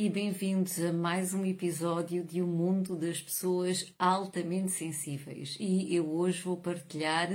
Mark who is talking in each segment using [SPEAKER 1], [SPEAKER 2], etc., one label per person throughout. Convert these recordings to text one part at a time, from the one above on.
[SPEAKER 1] e bem-vindos a mais um episódio de O Mundo das Pessoas Altamente Sensíveis. E eu hoje vou partilhar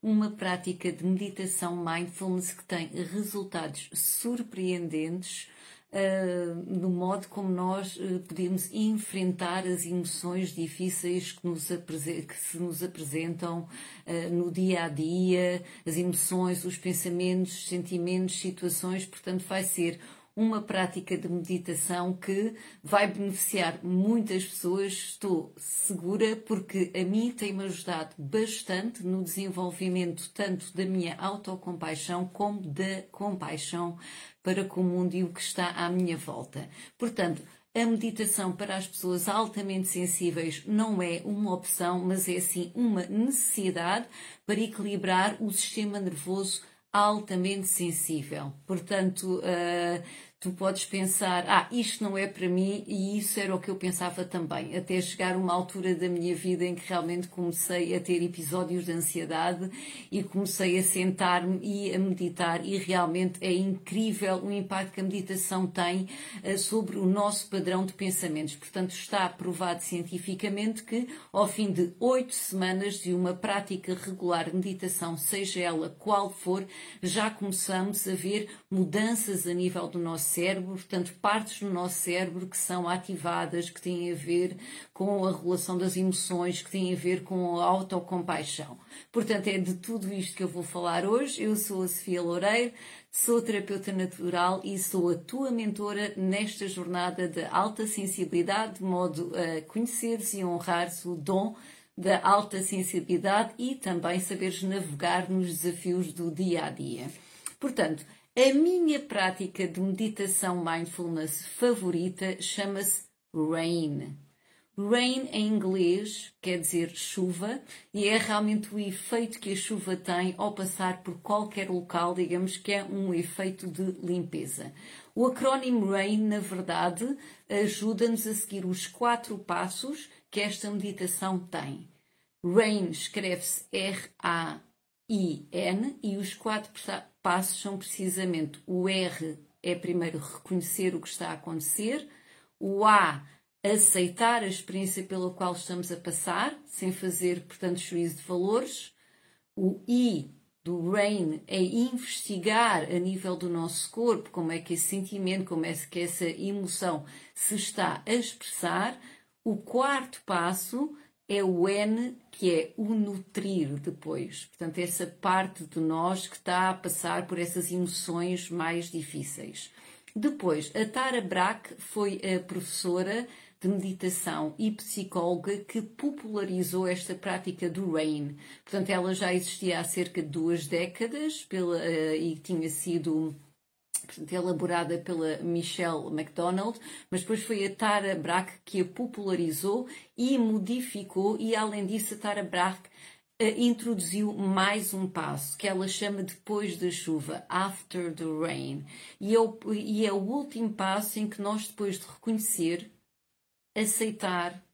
[SPEAKER 1] uma prática de meditação mindfulness que tem resultados surpreendentes uh, no modo como nós uh, podemos enfrentar as emoções difíceis que, nos que se nos apresentam uh, no dia a dia, as emoções, os pensamentos, sentimentos, situações. Portanto, vai ser uma prática de meditação que vai beneficiar muitas pessoas, estou segura, porque a mim tem-me ajudado bastante no desenvolvimento tanto da minha autocompaixão como da compaixão para com o mundo e o que está à minha volta. Portanto, a meditação para as pessoas altamente sensíveis não é uma opção, mas é sim uma necessidade para equilibrar o sistema nervoso altamente sensível. Portanto, uh, tu podes pensar, ah, isto não é para mim, e isso era o que eu pensava também, até chegar uma altura da minha vida em que realmente comecei a ter episódios de ansiedade e comecei a sentar-me e a meditar, e realmente é incrível o impacto que a meditação tem uh, sobre o nosso padrão de pensamentos. Portanto, está provado cientificamente que ao fim de oito semanas de uma prática regular de meditação, seja ela qual for, já começamos a ver mudanças a nível do nosso cérebro, portanto, partes do nosso cérebro que são ativadas, que têm a ver com a regulação das emoções, que têm a ver com a autocompaixão. Portanto, é de tudo isto que eu vou falar hoje. Eu sou a Sofia Loureiro, sou terapeuta natural e sou a tua mentora nesta jornada de alta sensibilidade, de modo a conheceres e honrares o dom da alta sensibilidade e também saberes navegar nos desafios do dia a dia. Portanto, a minha prática de meditação mindfulness favorita chama-se RAIN. Rain em inglês quer dizer chuva e é realmente o efeito que a chuva tem ao passar por qualquer local, digamos que é um efeito de limpeza. O acrónimo RAIN, na verdade, ajuda-nos a seguir os quatro passos que esta meditação tem. RAIN escreve-se R-A-I-N e os quatro passos são precisamente o R é primeiro reconhecer o que está a acontecer, o A aceitar a experiência pela qual estamos a passar, sem fazer, portanto, juízo de valores, o I do RAIN é investigar a nível do nosso corpo como é que esse sentimento, como é que essa emoção se está a expressar. O quarto passo é o N, que é o nutrir depois. Portanto, essa parte de nós que está a passar por essas emoções mais difíceis. Depois, a Tara Brach foi a professora de meditação e psicóloga que popularizou esta prática do RAIN. Portanto, ela já existia há cerca de duas décadas pela, uh, e tinha sido elaborada pela Michelle McDonald, mas depois foi a Tara Brach que a popularizou e modificou, e além disso, a Tara Brach uh, introduziu mais um passo que ela chama depois da chuva, after the rain. E é, o, e é o último passo em que nós, depois de reconhecer, aceitar,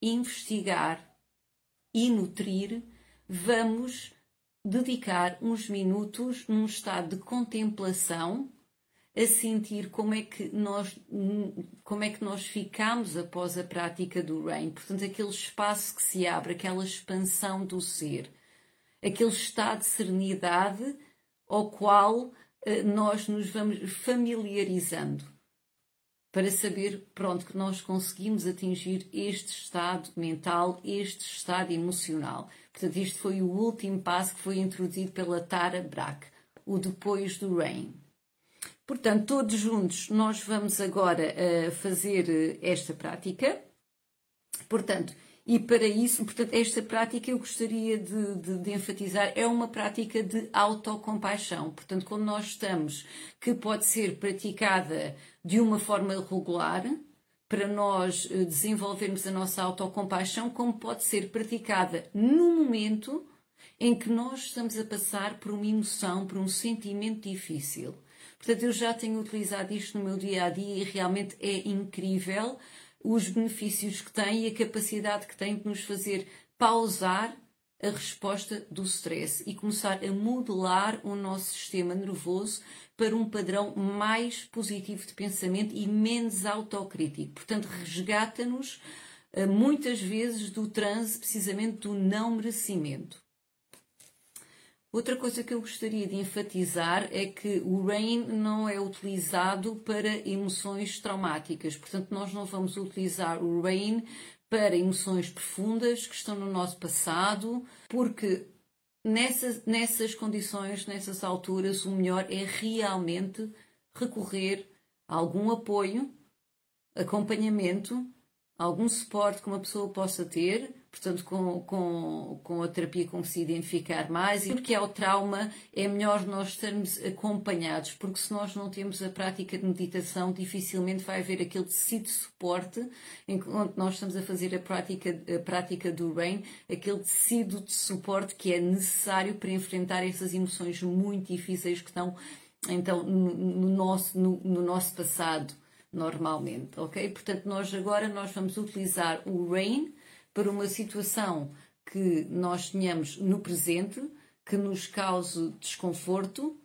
[SPEAKER 1] investigar e nutrir, vamos dedicar uns minutos num estado de contemplação a sentir como é que nós como é que nós ficamos após a prática do RAIN, portanto aquele espaço que se abre, aquela expansão do ser, aquele estado de serenidade ao qual eh, nós nos vamos familiarizando para saber, pronto, que nós conseguimos atingir este estado mental, este estado emocional. Portanto, isto foi o último passo que foi introduzido pela Tara Brach, o depois do RAIN. Portanto, todos juntos nós vamos agora uh, fazer uh, esta prática. Portanto, e para isso, portanto, esta prática eu gostaria de, de, de, enfatizar, é uma prática de autocompaixão. Portanto, quando nós estamos, que pode ser praticada de uma forma regular, para nós eh, desenvolvermos a nossa autocompaixão, como pode ser praticada no momento em que nós estamos a passar por uma emoção, por um sentimento difícil. Portanto, eu já tenho utilizado isto no meu dia a dia e realmente é incrível os benefícios que tem e a capacidade que tem de nos fazer pausar a resposta do stress e começar a modelar o nosso sistema nervoso para um padrão mais positivo de pensamento e menos autocrítico. Portanto, resgata-nos eh, muitas vezes do transe precisamente do não merecimento. Outra coisa que eu gostaria de enfatizar é que o RAIN não é utilizado para emoções traumáticas. Portanto, nós não vamos utilizar o RAIN para emoções profundas que estão no nosso passado, porque nessas, nessas condições, nessas alturas, o melhor é realmente recorrer a algum apoio, acompanhamento, algum suporte que uma pessoa possa ter portanto, com, com, com a terapia com que se identificar mais, e porque é o trauma, é melhor nós estarmos acompanhados, porque se nós não temos a prática de meditação, dificilmente vai haver aquele tecido de suporte, enquanto nós estamos a fazer a prática, a prática do RAIN, aquele tecido de suporte que é necessário para enfrentar essas emoções muito difíceis que estão, então, no, no nosso, no, no nosso passado normalmente, ok? Portanto, nós agora nós vamos utilizar o RAIN, para uma situação que nós tenhamos no presente, que nos cause desconforto,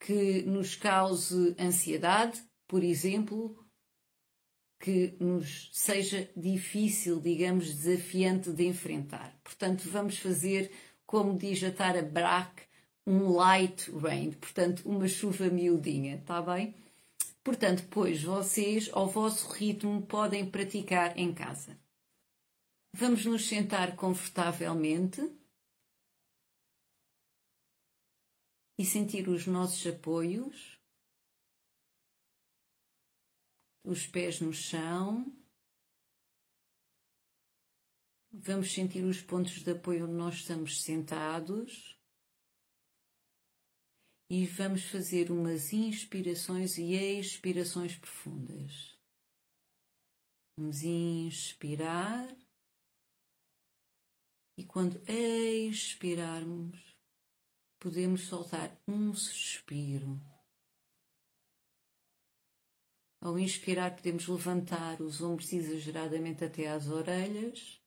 [SPEAKER 1] que nos cause ansiedade, por exemplo, que nos seja difícil, digamos, desafiante de enfrentar. Portanto, vamos fazer, como diz a Tara Brach, um light rain, portanto, uma chuva miudinha, está bem? Portanto, depois vocês, ao vosso ritmo, podem praticar em casa. Vamos nos sentar confortavelmente e sentir os nossos apoios, os pés no chão. Vamos sentir os pontos de apoio onde nós estamos sentados. E vamos fazer umas inspirações e expirações profundas. Vamos inspirar. E quando expirarmos, podemos soltar um suspiro. Ao inspirar, podemos levantar os ombros exageradamente até às orelhas.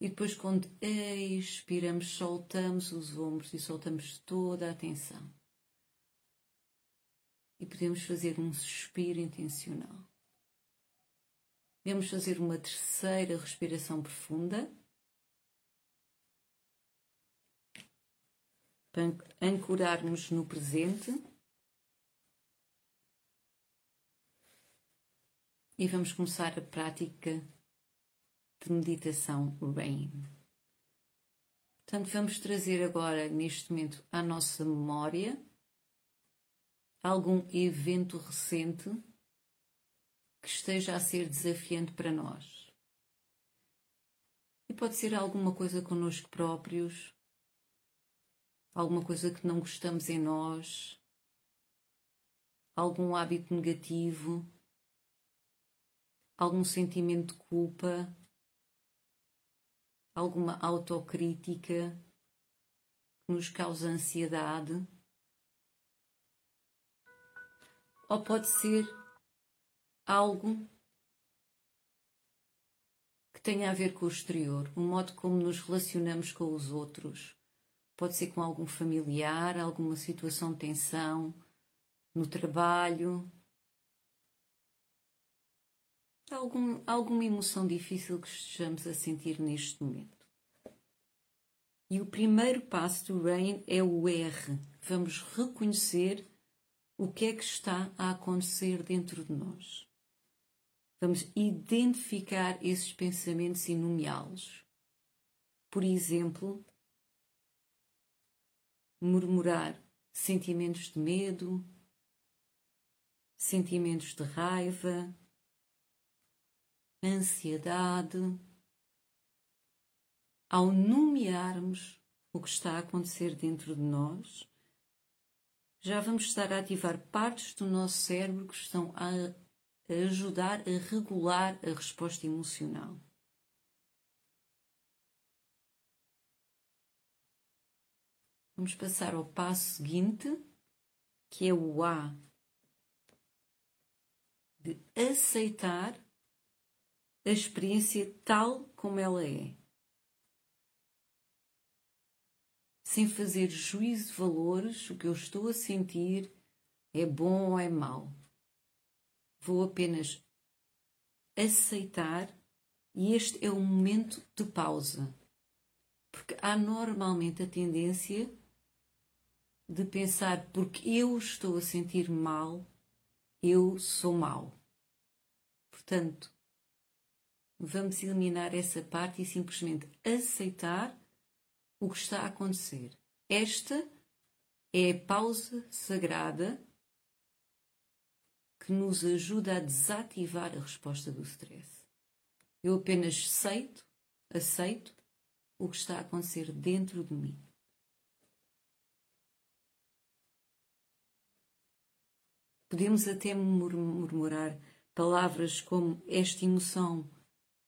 [SPEAKER 1] E depois, quando expiramos, soltamos os ombros e soltamos toda a atenção. E podemos fazer um suspiro intencional. Vamos fazer uma terceira respiração profunda. para ancorarmos no presente. E vamos começar a prática de meditação RAIN. Portanto, vamos trazer agora, neste momento, à nossa memória algum evento recente que esteja a ser desafiante para nós. E pode ser alguma coisa connosco próprios, alguma coisa que não gostamos em nós, algum hábito negativo, algum sentimento de culpa, alguma autocrítica que nos causa ansiedade. Ou pode ser algo que tenha a ver com o exterior, o modo como nos relacionamos com os outros pode ser com algum familiar, alguma situação de tensão no trabalho, algum, alguma emoção difícil que estejamos a sentir neste momento. E o primeiro passo do RAIN é o R. Vamos reconhecer o que é que está a acontecer dentro de nós. Vamos identificar esses pensamentos e nomeá-los. Por exemplo, murmurar sentimentos de medo, sentimentos de raiva, ansiedade. Ao nomearmos o que está a acontecer dentro de nós, já vamos estar a ativar partes do nosso cérebro que estão a ajudar a regular a resposta emocional. Vamos passar ao passo seguinte, que é o A de aceitar a experiência tal como ela é. Sem fazer juízo de valores, o que eu estou a sentir é bom ou é mau. Vou apenas aceitar e este é o momento de pausa. Porque há normalmente a tendência de pensar porque eu estou a sentir mal, eu sou mau. Portanto, vamos eliminar essa parte e simplesmente aceitar o que está a acontecer. Esta é a pausa sagrada que nos ajuda a desativar a resposta do stress. Eu apenas aceito, aceito o que está a acontecer dentro de mim. Podemos até murmurar palavras como esta emoção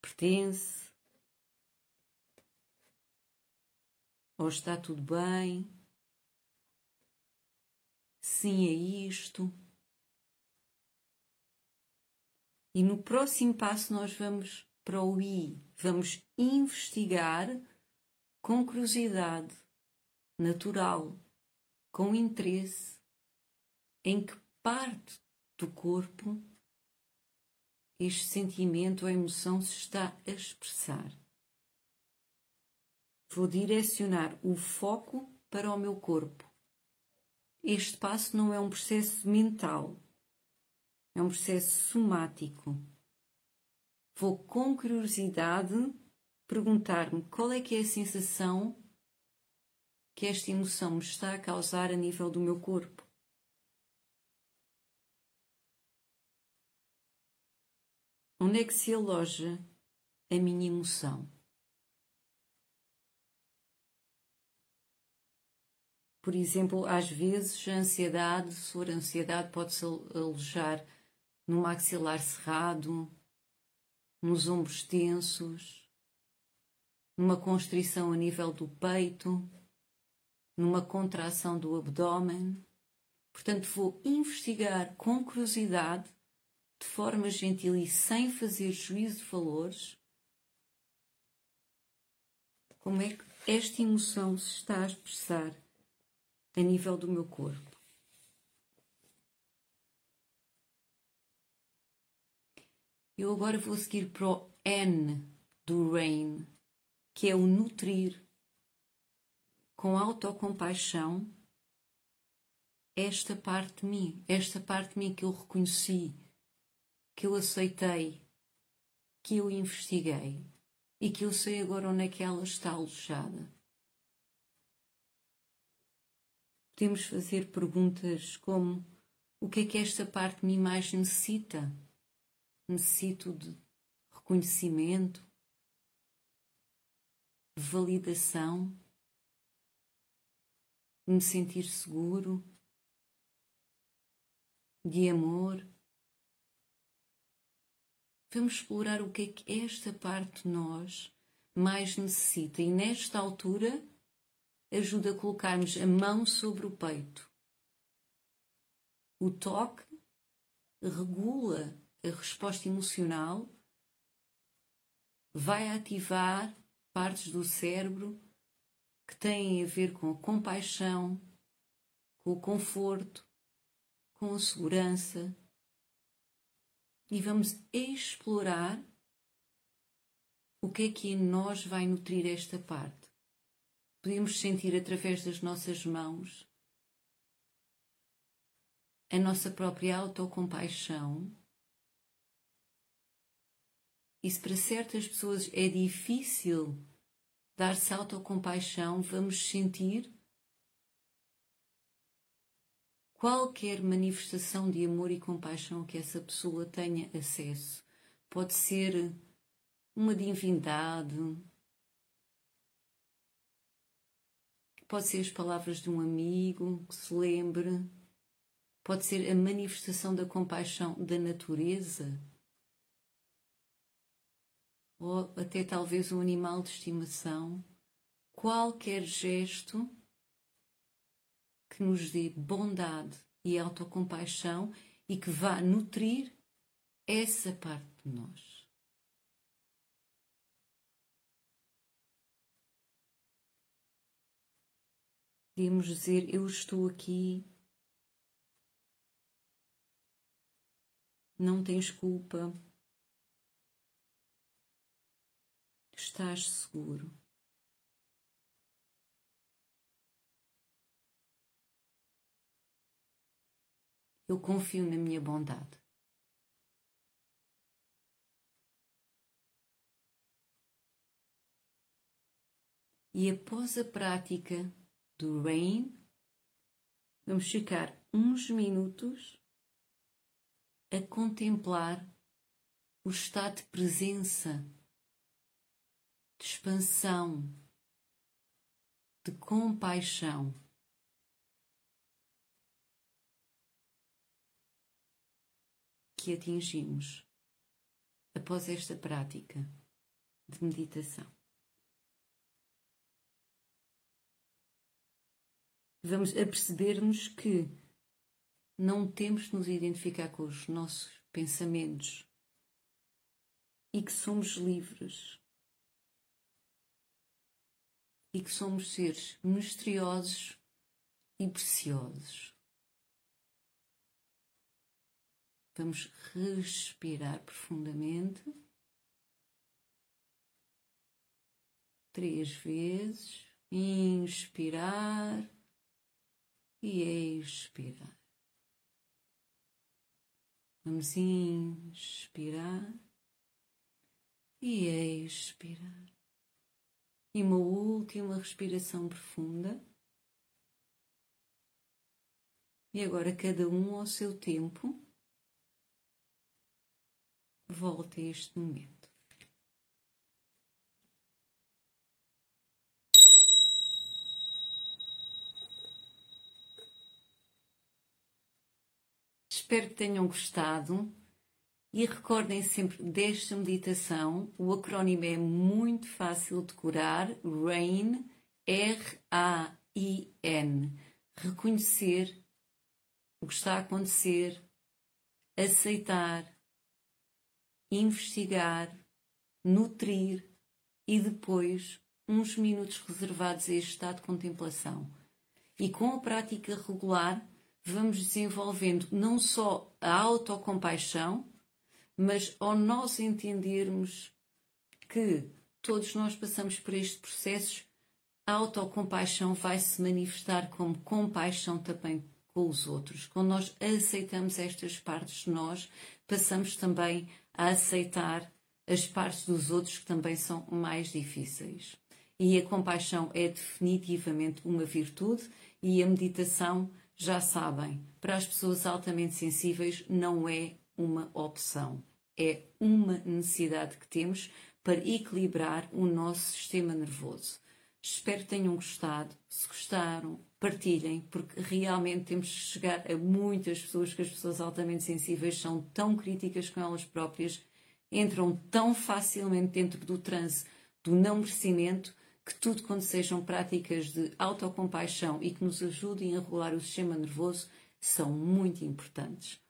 [SPEAKER 1] pertence, ou está tudo bem, sim é isto. E no próximo passo nós vamos para o I, vamos investigar com curiosidade, natural, com interesse, em que parte do corpo este sentimento ou emoção se está a expressar. Vou direcionar o foco para o meu corpo. Este passo não é um processo mental, é um processo somático. Vou com curiosidade perguntar-me qual é que é a sensação que esta emoção me está a causar a nível do meu corpo. Onde é que se aloja a minha emoção? Por exemplo, às vezes a ansiedade, se for ansiedade, pode-se alojar no maxilar cerrado, nos ombros tensos, numa constrição a nível do peito, numa contração do abdômen. Portanto, vou investigar com curiosidade de forma gentil e sem fazer juízo de valores, como é que esta emoção se está a expressar a nível do meu corpo. Eu agora vou seguir para o N do Rain, que é o nutrir com autocompaixão esta parte de mim, esta parte de mim que eu reconheci, que eu aceitei, que eu investiguei e que eu sei agora onde é que ela está alojada. Podemos fazer perguntas como: o que é que esta parte de mim mais necessita? Necessito de reconhecimento, validação, de me sentir seguro, de amor. Vamos explorar o que é que esta parte de nós mais necessita e nesta altura ajuda a colocarmos a mão sobre o peito. O toque regula a resposta emocional, vai ativar partes do cérebro que têm a ver com a compaixão, com o conforto, com a segurança. E vamos explorar o que é que em nós vai nutrir esta parte podemos sentir através das nossas mãos a nossa própria autocompaixão. E se para certas pessoas é difícil dar-se autocompaixão, vamos sentir qualquer manifestação de amor e compaixão que essa pessoa tenha acesso. Pode ser uma divindade, Pode ser as palavras de um amigo que se lembre, pode ser a manifestação da compaixão da natureza, ou até talvez um animal de estimação. Qualquer gesto que nos dê bondade e autocompaixão e que vá nutrir essa parte de nós. Podemos dizer: Eu estou aqui, não tens culpa, estás seguro. Eu confio na minha bondade. E após a prática do RAIN, vamos ficar uns minutos a contemplar o estado de presença, de expansão, de compaixão. Que atingimos após esta prática de meditação. Vamos a percebermos que não temos de nos identificar com os nossos pensamentos e que somos livres e que somos seres misteriosos e preciosos. Vamos respirar profundamente. Três vezes. Inspirar e expirar. Vamos inspirar e expirar. E uma última respiração profunda. E agora, cada um ao seu tempo, volte a este momento. Espero que tenham gostado e recordem sempre desta meditação. O acrónimo é muito fácil de decorar: RAIN, R-A-I-N. Reconhecer o que está a acontecer, aceitar, investigar, nutrir e depois uns minutos reservados a este estado de contemplação. E com a prática regular, vamos desenvolvendo não só a autocompaixão, mas ao nós entendermos que todos nós passamos por estes processos, a autocompaixão vai se manifestar como compaixão também com os outros. Quando nós aceitamos estas partes de nós, passamos também a aceitar as partes dos outros que também são mais difíceis. E a compaixão é definitivamente uma virtude e a meditação já sabem, para as pessoas altamente sensíveis não é uma opção, é uma necessidade que temos para equilibrar o nosso sistema nervoso. Espero que tenham gostado. Se gostaram, partilhem, porque realmente temos que chegar a muitas pessoas que as pessoas altamente sensíveis são tão críticas com elas próprias, entram tão facilmente dentro do transe do não merecimento que tudo quando sejam práticas de autocompaixão e que nos ajudem a regular o sistema nervoso são muito importantes.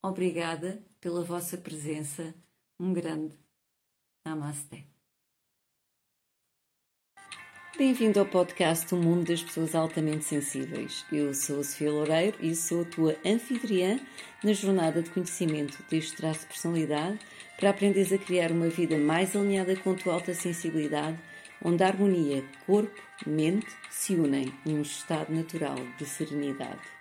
[SPEAKER 1] Obrigada pela vossa presença. Um grande Namaste. Bem-vindo ao podcast O Mundo das Pessoas Altamente Sensíveis. Eu sou a Sofia Loureiro e sou a tua anfitriã na jornada de conhecimento deste traço de personalidade para aprenderes a criar uma vida mais alinhada com a tua alta sensibilidade onde a harmonia corpo-mente se unem num estado natural de serenidade.